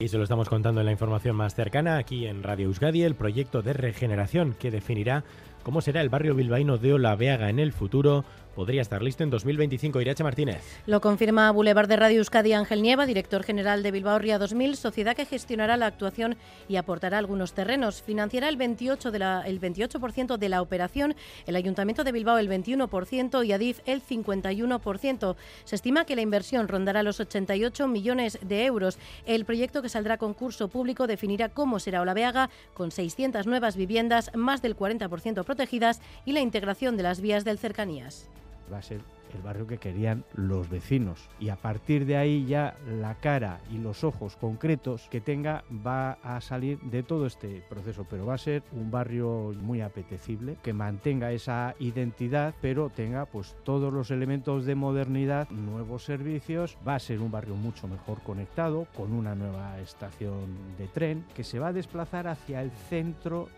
Y se lo estamos contando en la información más cercana aquí en Radio Euskadi, el proyecto de regeneración que definirá cómo será el barrio bilbaíno de Olaveaga en el futuro podría estar listo en 2025. Irache Martínez. Lo confirma Boulevard de Radio Euskadi Ángel Nieva, director general de Bilbao Ría 2000, sociedad que gestionará la actuación y aportará algunos terrenos. Financiará el 28%, de la, el 28 de la operación, el Ayuntamiento de Bilbao el 21% y Adif el 51%. Se estima que la inversión rondará los 88 millones de euros. El proyecto que saldrá a concurso público definirá cómo será Olaveaga, con 600 nuevas viviendas, más del 40% protegidas y la integración de las vías del cercanías va a ser el barrio que querían los vecinos. Y a partir de ahí ya la cara y los ojos concretos que tenga va a salir de todo este proceso. Pero va a ser un barrio muy apetecible, que mantenga esa identidad, pero tenga pues todos los elementos de modernidad, nuevos servicios. Va a ser un barrio mucho mejor conectado, con una nueva estación de tren, que se va a desplazar hacia el centro